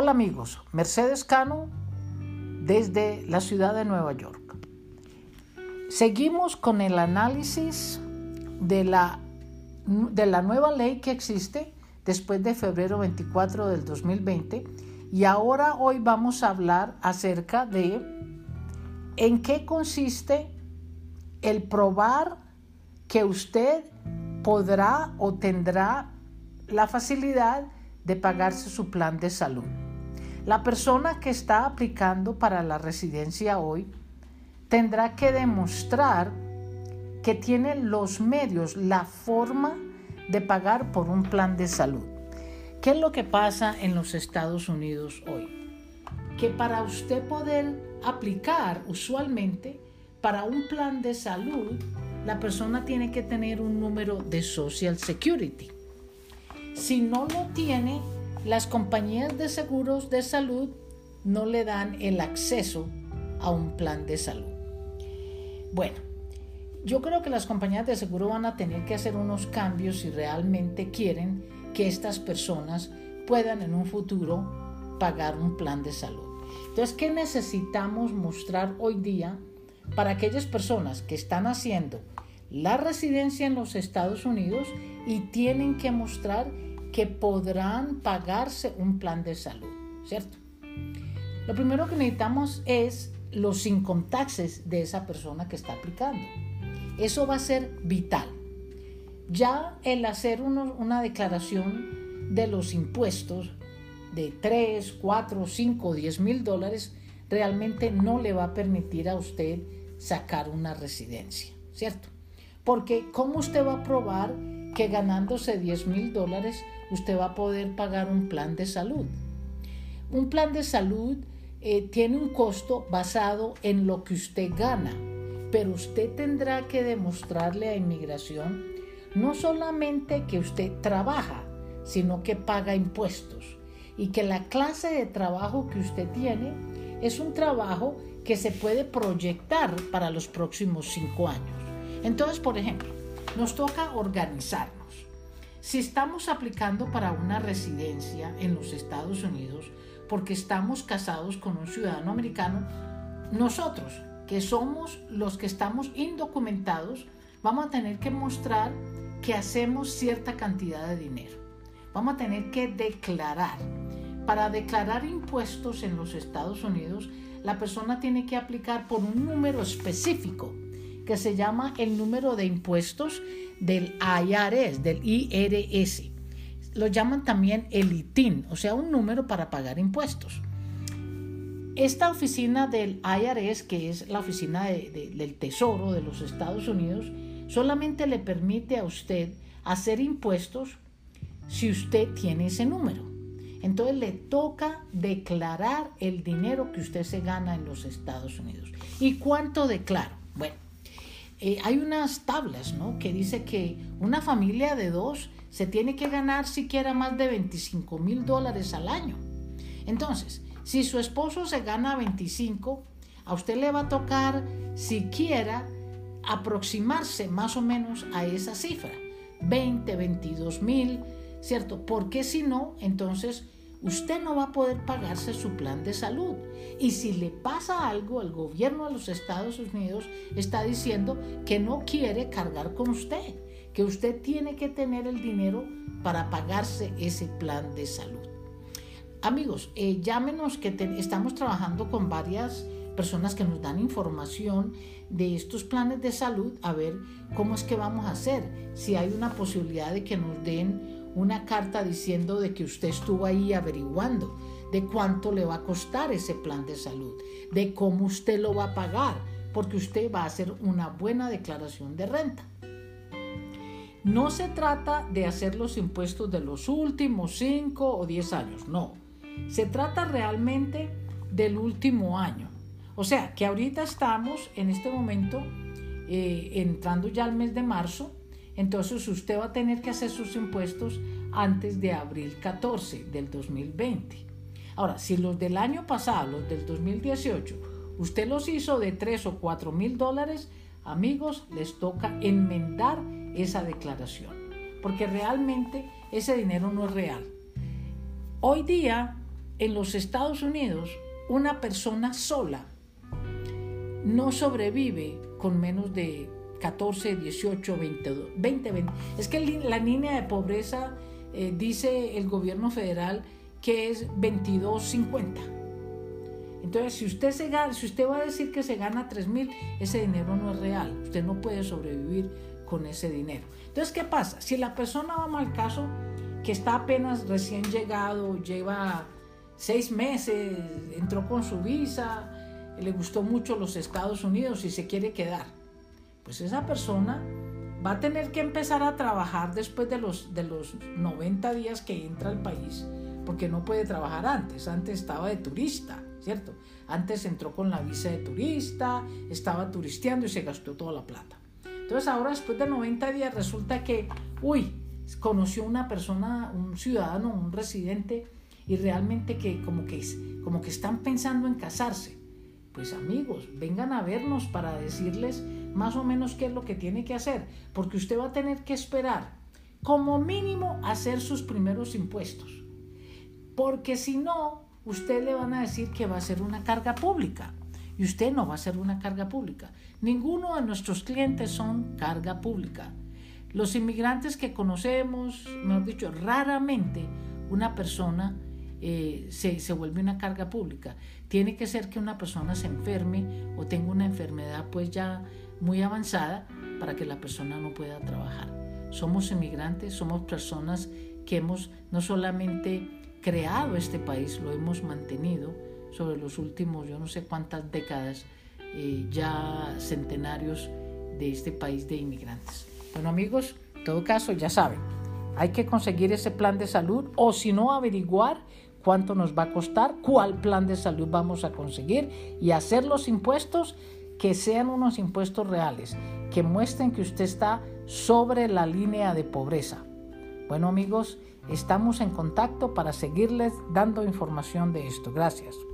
Hola amigos, Mercedes Cano desde la ciudad de Nueva York. Seguimos con el análisis de la, de la nueva ley que existe después de febrero 24 del 2020 y ahora hoy vamos a hablar acerca de en qué consiste el probar que usted podrá o tendrá la facilidad de pagarse su plan de salud. La persona que está aplicando para la residencia hoy tendrá que demostrar que tiene los medios, la forma de pagar por un plan de salud. ¿Qué es lo que pasa en los Estados Unidos hoy? Que para usted poder aplicar usualmente para un plan de salud, la persona tiene que tener un número de Social Security. Si no lo tiene, las compañías de seguros de salud no le dan el acceso a un plan de salud. Bueno, yo creo que las compañías de seguro van a tener que hacer unos cambios si realmente quieren que estas personas puedan en un futuro pagar un plan de salud. Entonces, ¿qué necesitamos mostrar hoy día para aquellas personas que están haciendo la residencia en los Estados Unidos y tienen que mostrar que podrán pagarse un plan de salud, ¿cierto? Lo primero que necesitamos es los income taxes de esa persona que está aplicando. Eso va a ser vital. Ya el hacer una declaración de los impuestos de 3, 4, 5, 10 mil dólares realmente no le va a permitir a usted sacar una residencia, ¿cierto? Porque ¿cómo usted va a probar que ganándose 10 mil dólares usted va a poder pagar un plan de salud? Un plan de salud eh, tiene un costo basado en lo que usted gana, pero usted tendrá que demostrarle a inmigración no solamente que usted trabaja, sino que paga impuestos y que la clase de trabajo que usted tiene es un trabajo que se puede proyectar para los próximos cinco años. Entonces, por ejemplo, nos toca organizarnos. Si estamos aplicando para una residencia en los Estados Unidos porque estamos casados con un ciudadano americano, nosotros, que somos los que estamos indocumentados, vamos a tener que mostrar que hacemos cierta cantidad de dinero. Vamos a tener que declarar para declarar impuestos en los Estados Unidos, la persona tiene que aplicar por un número específico que se llama el número de impuestos del IRS, del IRS. Lo llaman también el ITIN, o sea, un número para pagar impuestos. Esta oficina del IRS, que es la oficina del Tesoro de los Estados Unidos, solamente le permite a usted hacer impuestos si usted tiene ese número. Entonces le toca declarar el dinero que usted se gana en los Estados Unidos. ¿Y cuánto declaro? Bueno, eh, hay unas tablas ¿no? que dice que una familia de dos se tiene que ganar siquiera más de 25 mil dólares al año. Entonces, si su esposo se gana 25, a usted le va a tocar siquiera aproximarse más o menos a esa cifra, 20, 22 mil ¿cierto? Porque si no, entonces usted no va a poder pagarse su plan de salud. Y si le pasa algo, el gobierno de los Estados Unidos está diciendo que no quiere cargar con usted, que usted tiene que tener el dinero para pagarse ese plan de salud. Amigos, eh, llámenos que estamos trabajando con varias personas que nos dan información de estos planes de salud, a ver cómo es que vamos a hacer, si hay una posibilidad de que nos den una carta diciendo de que usted estuvo ahí averiguando de cuánto le va a costar ese plan de salud, de cómo usted lo va a pagar, porque usted va a hacer una buena declaración de renta. No se trata de hacer los impuestos de los últimos 5 o 10 años, no. Se trata realmente del último año. O sea, que ahorita estamos en este momento eh, entrando ya al mes de marzo entonces usted va a tener que hacer sus impuestos antes de abril 14 del 2020. Ahora, si los del año pasado, los del 2018, usted los hizo de 3 o 4 mil dólares, amigos, les toca enmendar esa declaración, porque realmente ese dinero no es real. Hoy día en los Estados Unidos una persona sola no sobrevive con menos de 14, 18, 20, 20, 20. Es que la línea de pobreza, eh, dice el gobierno federal, que es 22, 50. Entonces, si usted, se gana, si usted va a decir que se gana 3 mil, ese dinero no es real. Usted no puede sobrevivir con ese dinero. Entonces, ¿qué pasa? Si la persona, vamos al caso, que está apenas recién llegado, lleva seis meses, entró con su visa, le gustó mucho los Estados Unidos y se quiere quedar, pues esa persona va a tener que empezar a trabajar después de los, de los 90 días que entra al país, porque no puede trabajar antes, antes estaba de turista, ¿cierto? Antes entró con la visa de turista, estaba turisteando y se gastó toda la plata. Entonces ahora después de 90 días resulta que, uy, conoció una persona, un ciudadano, un residente, y realmente que como que, como que están pensando en casarse. Pues amigos, vengan a vernos para decirles más o menos qué es lo que tiene que hacer, porque usted va a tener que esperar como mínimo hacer sus primeros impuestos, porque si no, usted le van a decir que va a ser una carga pública y usted no va a ser una carga pública. Ninguno de nuestros clientes son carga pública. Los inmigrantes que conocemos, mejor dicho, raramente una persona eh, se, se, vuelve una carga pública. Tiene que ser que una persona se enferme o tenga una enfermedad pues ya muy avanzada para que la persona no pueda trabajar. Somos inmigrantes, somos personas que hemos no solamente creado este país, lo hemos mantenido sobre los últimos yo no sé cuántas décadas, eh, ya centenarios de este país de inmigrantes. Bueno amigos, en todo caso ya saben, hay que conseguir ese plan de salud o si no averiguar cuánto nos va a costar, cuál plan de salud vamos a conseguir y hacer los impuestos que sean unos impuestos reales, que muestren que usted está sobre la línea de pobreza. Bueno amigos, estamos en contacto para seguirles dando información de esto. Gracias.